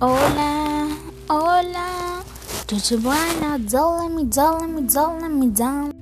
Hola, hola, tudo bueno, let me, down. Let me, down. Let me, down.